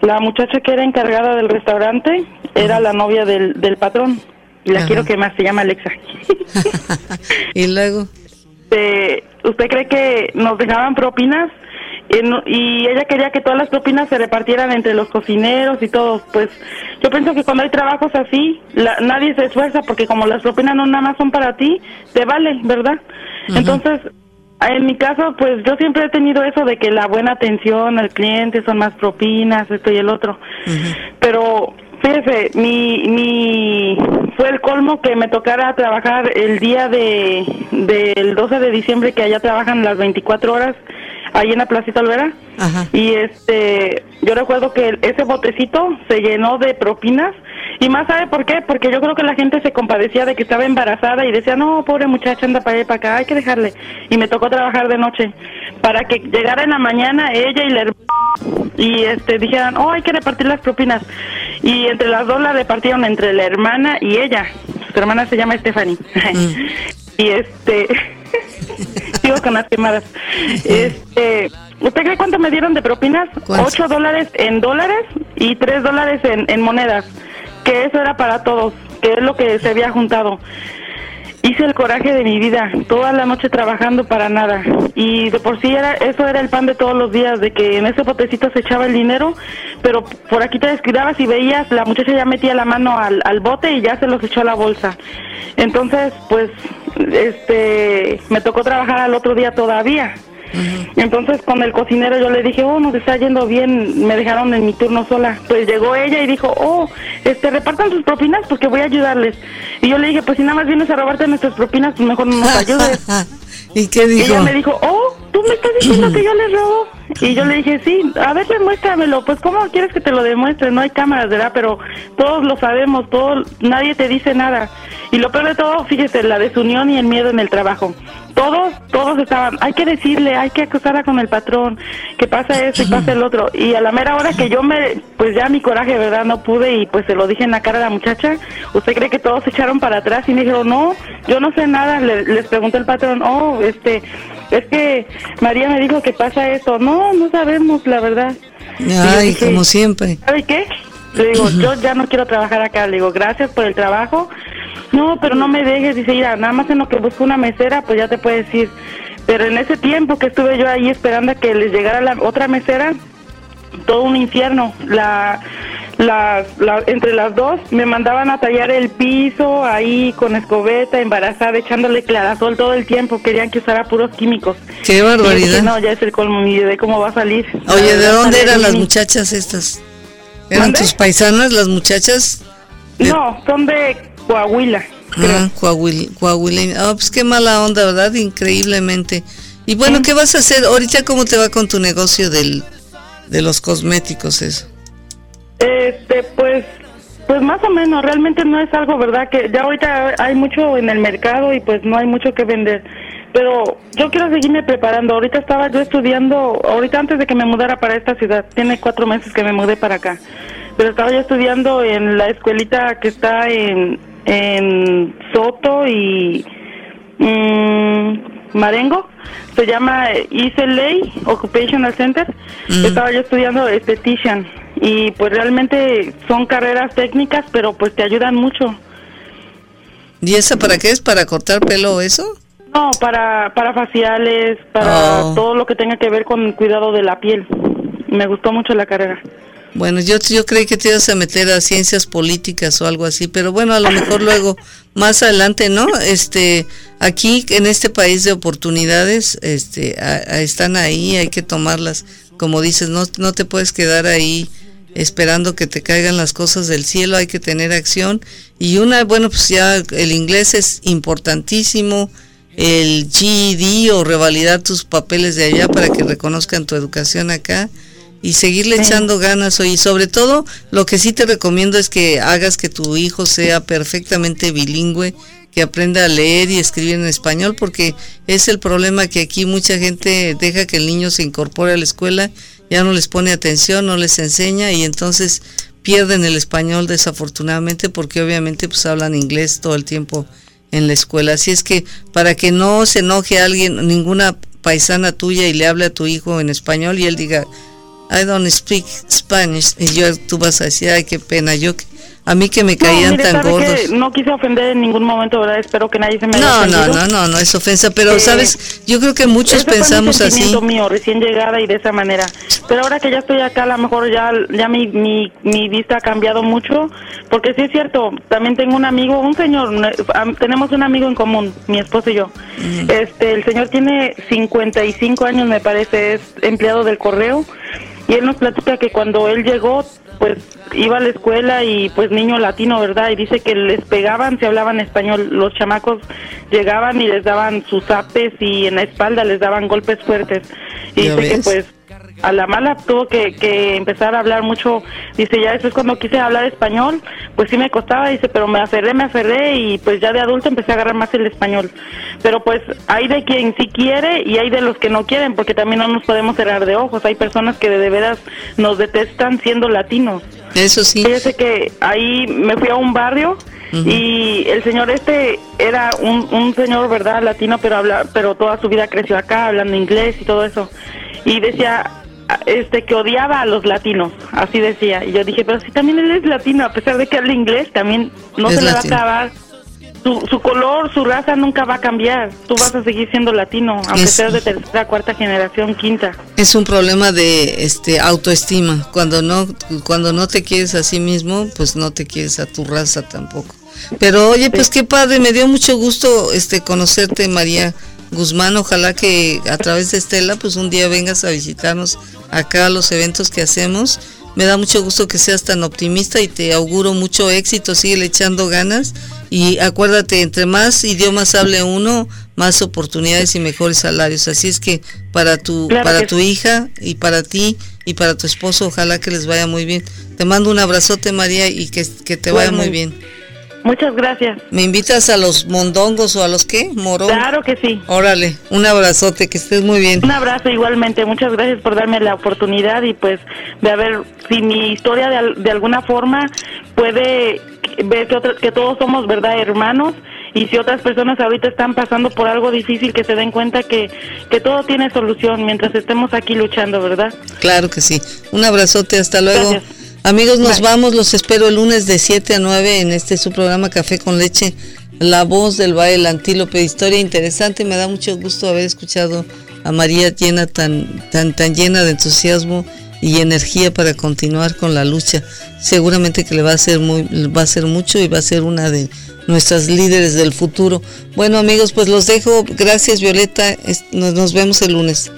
La muchacha que era encargada del restaurante era la novia del, del patrón. Y la quiero que más se llama Alexa. ¿Y luego? Eh, ¿Usted cree que nos dejaban propinas? Y ella quería que todas las propinas se repartieran entre los cocineros y todos. Pues yo pienso que cuando hay trabajos así, nadie se esfuerza porque como las propinas no nada más son para ti, te vale, ¿verdad? Entonces, en mi caso, pues yo siempre he tenido eso de que la buena atención al cliente son más propinas, esto y el otro. Pero fíjese, mi, mi fue el colmo que me tocara trabajar el día de del 12 de diciembre que allá trabajan las 24 horas ahí en la Placita Olvera. Y este, yo recuerdo que ese botecito se llenó de propinas. Y más sabe por qué, porque yo creo que la gente se compadecía de que estaba embarazada y decía, no, pobre muchacha, anda para allá para acá, hay que dejarle. Y me tocó trabajar de noche para que llegara en la mañana ella y la y este dijeran, oh, hay que repartir las propinas. Y entre las dos la repartieron entre la hermana y ella. Su hermana se llama Stephanie. Mm. y este Sigo con las quemadas. Este, ¿Usted cree cuánto me dieron de propinas? Ocho dólares en dólares y tres dólares en, en monedas. Que eso era para todos, que es lo que se había juntado. Hice el coraje de mi vida, toda la noche trabajando para nada. Y de por sí era, eso era el pan de todos los días, de que en ese botecito se echaba el dinero, pero por aquí te descuidabas y veías, la muchacha ya metía la mano al, al bote y ya se los echó a la bolsa. Entonces, pues, este, me tocó trabajar al otro día todavía. Entonces con el cocinero yo le dije, oh, nos está yendo bien, me dejaron en mi turno sola. Pues llegó ella y dijo, oh, este, repartan sus propinas porque voy a ayudarles. Y yo le dije, pues si nada más vienes a robarte nuestras propinas, pues mejor no nos ayudes. ¿Y qué dijo? Y ella me dijo, oh, tú me estás diciendo que yo les robo. Y yo le dije, sí, a ver, demuéstramelo. Pues, ¿cómo quieres que te lo demuestre? No hay cámaras, ¿verdad? Pero todos lo sabemos, todos, nadie te dice nada. Y lo peor de todo, fíjese, la desunión y el miedo en el trabajo todos, todos estaban, hay que decirle, hay que acusarla con el patrón, que pasa eso y pasa el otro. Y a la mera hora que yo me, pues ya mi coraje, ¿verdad? No pude y pues se lo dije en la cara a la muchacha. ¿Usted cree que todos se echaron para atrás? Y me dijeron, no, yo no sé nada. les pregunté el patrón, oh, este, es que María me dijo que pasa esto. No, no sabemos, la verdad. Ay, como siempre. ¿Sabe qué? Le digo, yo ya no quiero trabajar acá. Le digo, gracias por el trabajo no, pero no me dejes, dice, mira, nada más en lo que busco una mesera, pues ya te puedo decir. Pero en ese tiempo que estuve yo ahí esperando a que les llegara la otra mesera, todo un infierno. La, la, entre las dos me mandaban a tallar el piso ahí con escobeta, embarazada, echándole clarasol todo el tiempo. Querían que usara puros químicos. Qué barbaridad. no, ya es el colmo, ni de cómo va a salir. Oye, ¿de dónde eran las muchachas estas? ¿Eran tus paisanas las muchachas? No, son de Coahuila. Ah, Coahuila, Coahuila. Ah, pues qué mala onda, ¿verdad? Increíblemente. Y bueno, ¿qué vas a hacer? Ahorita, ¿cómo te va con tu negocio del, de los cosméticos eso? Este, pues, pues más o menos, realmente no es algo, ¿verdad? Que ya ahorita hay mucho en el mercado y pues no hay mucho que vender. Pero yo quiero seguirme preparando. Ahorita estaba yo estudiando, ahorita antes de que me mudara para esta ciudad, tiene cuatro meses que me mudé para acá. Pero estaba yo estudiando en la escuelita que está en, en Soto y mm, Marengo. Se llama Ley Occupational Center. Mm. Estaba yo estudiando estetician y pues realmente son carreras técnicas, pero pues te ayudan mucho. ¿Y esa para qué es? ¿Para cortar pelo o eso? No, para, para faciales, para oh. todo lo que tenga que ver con el cuidado de la piel. Me gustó mucho la carrera. Bueno, yo, yo creí que te ibas a meter a ciencias políticas o algo así, pero bueno, a lo mejor luego, más adelante, ¿no? Este, aquí en este país de oportunidades, este, están ahí, hay que tomarlas. Como dices, no, no te puedes quedar ahí esperando que te caigan las cosas del cielo, hay que tener acción. Y una, bueno, pues ya el inglés es importantísimo, el GED o revalidar tus papeles de allá para que reconozcan tu educación acá y seguirle echando ganas y sobre todo lo que sí te recomiendo es que hagas que tu hijo sea perfectamente bilingüe que aprenda a leer y escribir en español porque es el problema que aquí mucha gente deja que el niño se incorpore a la escuela ya no les pone atención no les enseña y entonces pierden el español desafortunadamente porque obviamente pues hablan inglés todo el tiempo en la escuela. Así es que para que no se enoje a alguien ninguna paisana tuya y le hable a tu hijo en español y él diga I don't speak Spanish. Y yo, tú vas a decir, ay, qué pena, yo a mí que me caían tan gordos. no quise ofender en ningún momento, ¿verdad? Espero que nadie se me haya No, no, no, no, no es ofensa, pero eh, sabes, yo creo que muchos pensamos fue así. mío, recién llegada y de esa manera. Pero ahora que ya estoy acá, a lo mejor ya, ya mi, mi, mi vista ha cambiado mucho, porque sí es cierto, también tengo un amigo, un señor, tenemos un amigo en común, mi esposo y yo. Este, el señor tiene 55 años, me parece, es empleado del correo y él nos platica que cuando él llegó, pues iba a la escuela y pues niño latino, ¿verdad? Y dice que les pegaban si hablaban español. Los chamacos llegaban y les daban sus apes y en la espalda les daban golpes fuertes. Y dice que pues a la mala tuvo que, que, empezar a hablar mucho. Dice, ya después cuando quise hablar español, pues sí me costaba, dice, pero me aferré, me aferré y pues ya de adulto empecé a agarrar más el español. Pero pues hay de quien sí quiere y hay de los que no quieren, porque también no nos podemos cerrar de ojos. Hay personas que de veras nos detestan siendo latinos. Eso sí. Fíjese que ahí me fui a un barrio y el señor este era un, un señor, ¿verdad? Latino, pero habla, pero toda su vida creció acá hablando inglés y todo eso. Y decía, este que odiaba a los latinos, así decía. Y yo dije, pero si también él es latino, a pesar de que habla inglés, también no se le va a acabar. su, color, su raza nunca va a cambiar. Tú vas a seguir siendo latino, aunque seas de tercera, cuarta generación, quinta. Es un problema de este autoestima. Cuando no cuando no te quieres a sí mismo, pues no te quieres a tu raza tampoco. Pero oye, pues qué padre, me dio mucho gusto este conocerte, María Guzmán. Ojalá que a través de Estela, pues un día vengas a visitarnos acá a los eventos que hacemos. Me da mucho gusto que seas tan optimista y te auguro mucho éxito. Sigue echando ganas y acuérdate, entre más idiomas hable uno, más oportunidades y mejores salarios. Así es que para tu, para tu hija y para ti y para tu esposo, ojalá que les vaya muy bien. Te mando un abrazote, María, y que, te vaya muy bien. Muchas gracias. ¿Me invitas a los mondongos o a los qué? Morón. Claro que sí. Órale, un abrazote, que estés muy bien. Un abrazo igualmente. Muchas gracias por darme la oportunidad y pues de haber, si mi historia de, de alguna forma puede ver que, que todos somos, ¿verdad?, hermanos. Y si otras personas ahorita están pasando por algo difícil, que se den cuenta que, que todo tiene solución mientras estemos aquí luchando, ¿verdad? Claro que sí. Un abrazote, hasta luego. Amigos, nos vamos, los espero el lunes de 7 a 9 en este su programa Café con Leche, La Voz del Valle del Antílope, historia interesante, me da mucho gusto haber escuchado a María llena tan, tan, tan llena de entusiasmo y energía para continuar con la lucha. Seguramente que le va a hacer muy, va a hacer mucho y va a ser una de nuestras líderes del futuro. Bueno amigos, pues los dejo. Gracias Violeta. Nos, nos vemos el lunes.